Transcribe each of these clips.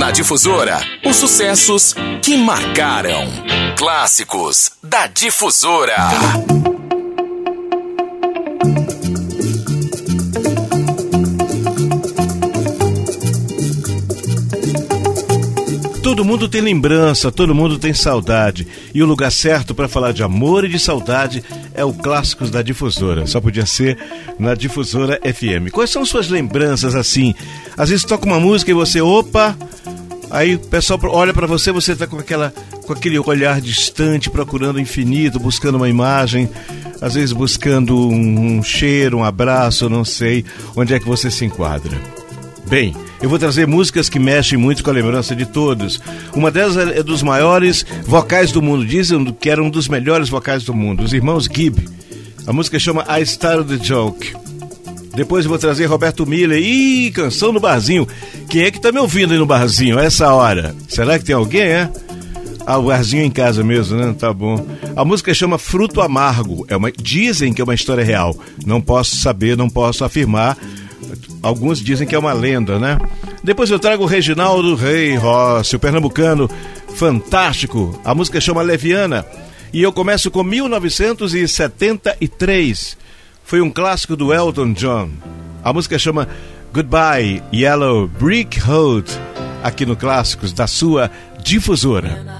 Na Difusora, os sucessos que marcaram. Clássicos da Difusora. Todo mundo tem lembrança, todo mundo tem saudade. E o lugar certo para falar de amor e de saudade é o Clássicos da Difusora. Só podia ser na Difusora FM. Quais são suas lembranças assim? Às vezes toca uma música e você, opa, aí o pessoal olha para você, você tá com aquela com aquele olhar distante, procurando o infinito, buscando uma imagem, às vezes buscando um, um cheiro, um abraço, não sei onde é que você se enquadra. Bem, eu vou trazer músicas que mexem muito com a lembrança de todos. Uma delas é dos maiores vocais do mundo. Dizem que era um dos melhores vocais do mundo, os irmãos Gibb. A música chama I Started the Joke. Depois vou trazer Roberto Miller. Ih, canção no barzinho. Quem é que tá me ouvindo aí no barzinho a essa hora? Será que tem alguém, é? Ah, o barzinho em casa mesmo, né? Tá bom. A música chama Fruto Amargo. É uma, dizem que é uma história real. Não posso saber, não posso afirmar Alguns dizem que é uma lenda, né? Depois eu trago o Reginaldo Rei Rossi, o pernambucano fantástico. A música chama Leviana. E eu começo com 1973. Foi um clássico do Elton John. A música chama Goodbye Yellow Brick Road. Aqui no Clássicos da sua difusora.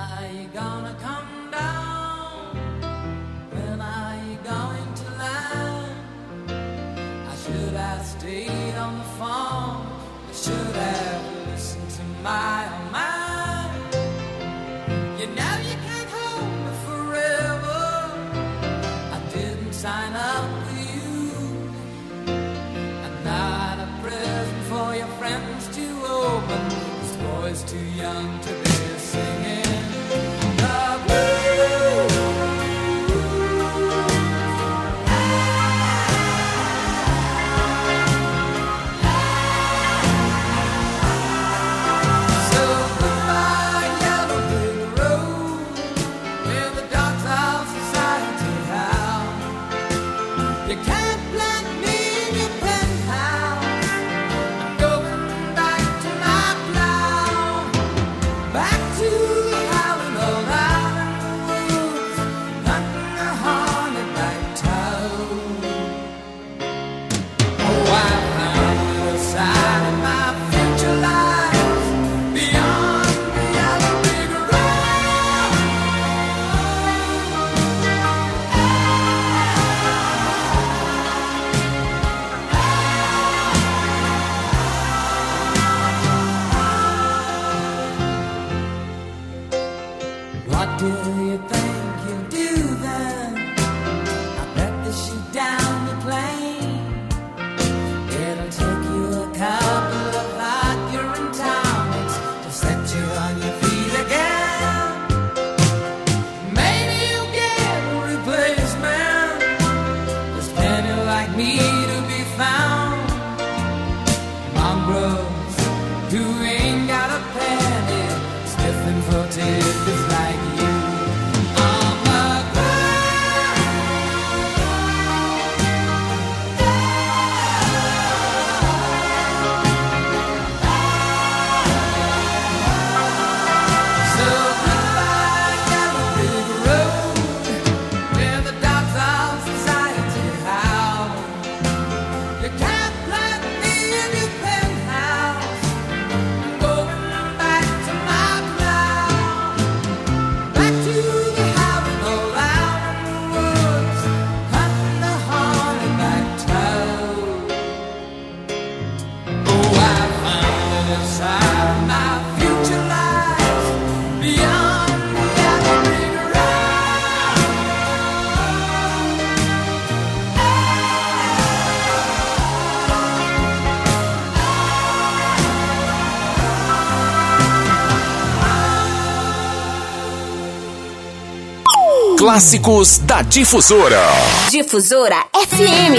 Clássicos da Difusora. Difusora FM.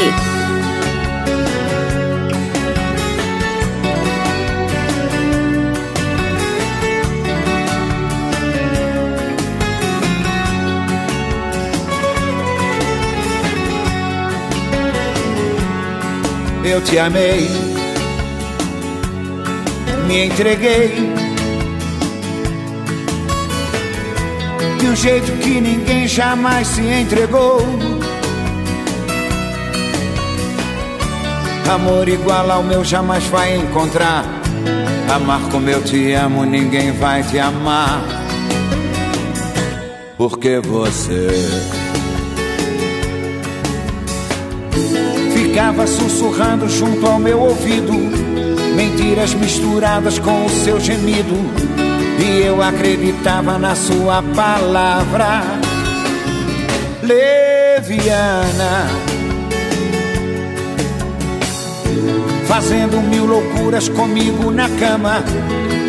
Eu te amei, me entreguei de um jeito que ninguém jamais se entregou. Amor igual ao meu jamais vai encontrar. Amar como eu te amo, ninguém vai te amar. Porque você ficava sussurrando junto ao meu ouvido, mentiras misturadas com o seu gemido. Eu acreditava na sua palavra leviana. Fazendo mil loucuras comigo na cama.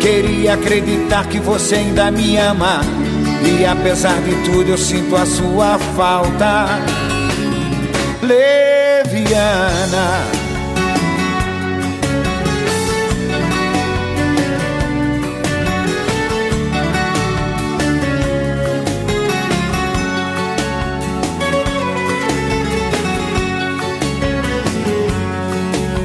Queria acreditar que você ainda me ama. E apesar de tudo, eu sinto a sua falta. Leviana.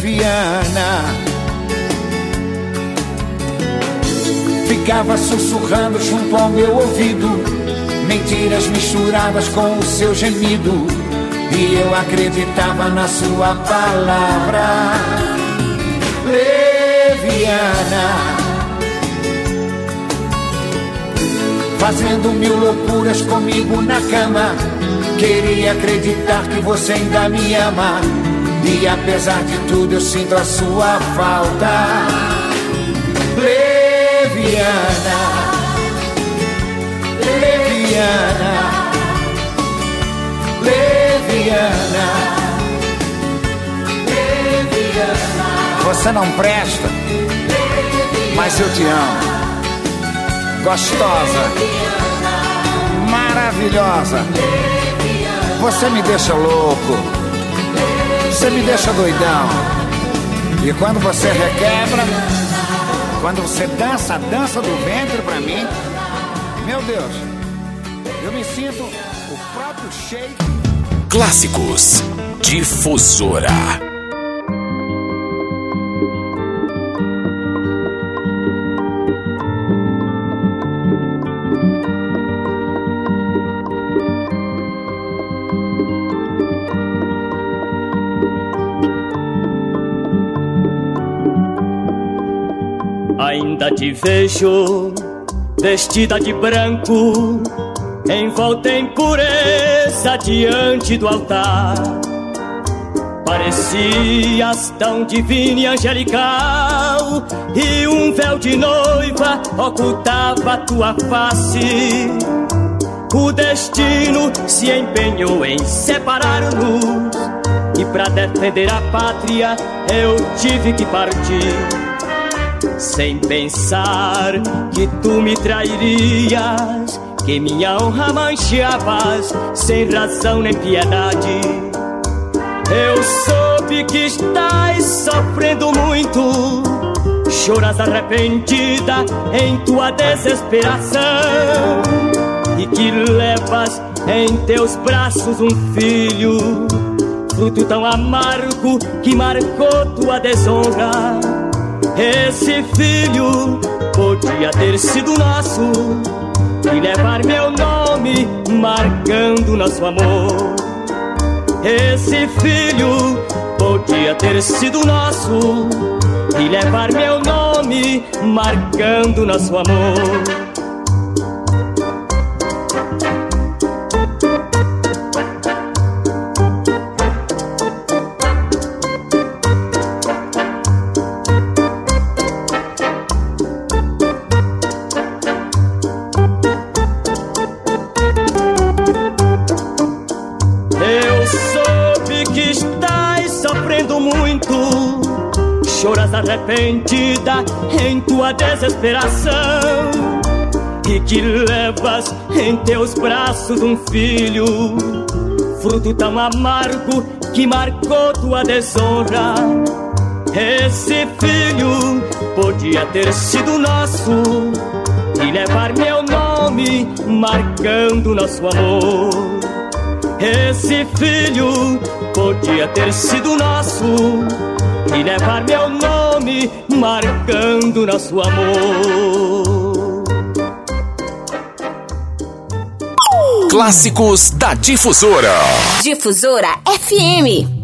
Leviana. Ficava sussurrando junto ao meu ouvido. Mentiras misturadas com o seu gemido. E eu acreditava na sua palavra. Leviana. Fazendo mil loucuras comigo na cama. Queria acreditar que você ainda me ama. E apesar de tudo, eu sinto a sua falta. Leviana. Leviana. Leviana. Leviana. Você não presta, mas eu te amo. Gostosa, maravilhosa. Você me deixa louco. Você me deixa doidão. E quando você requebra, quando você dança a dança do ventre pra mim, meu Deus, eu me sinto o próprio shake. Clássicos Difusora. Ainda te vejo vestida de branco, envolta em pureza diante do altar. Parecias tão divina e angelical, e um véu de noiva ocultava tua face. O destino se empenhou em separar-nos, e para defender a pátria eu tive que partir sem pensar que tu me trairias, que minha honra manchavas sem razão nem piedade. Eu soube que estás sofrendo muito, choras arrependida em tua desesperação e que levas em teus braços um filho, fruto tão amargo que marcou tua desonra. Esse filho podia ter sido nosso e levar meu nome marcando nosso amor. Esse filho podia ter sido nosso e levar meu nome marcando nosso amor. Arrependida em tua desesperação e que levas em teus braços um filho, fruto tão amargo que marcou tua desonra. Esse filho podia ter sido nosso e levar meu nome, marcando nosso amor. Esse filho podia ter sido nosso e levar meu nome, marcando nosso amor. Clássicos da Difusora. Difusora FM.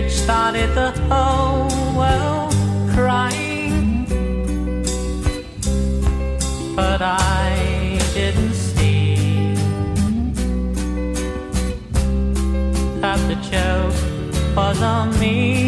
Which started the whole world crying. But I didn't see that the joke was on me.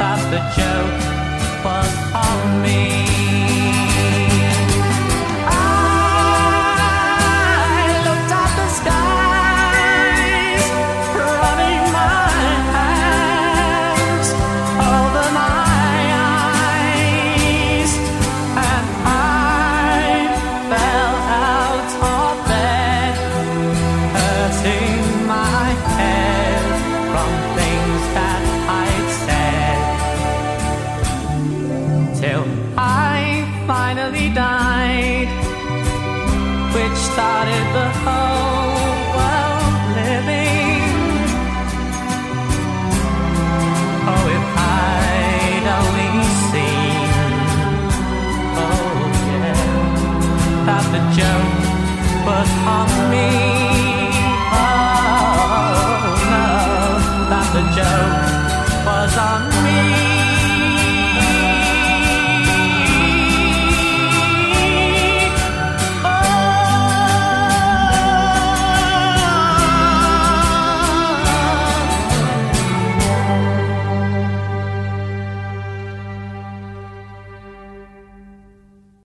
The joke was on me. me.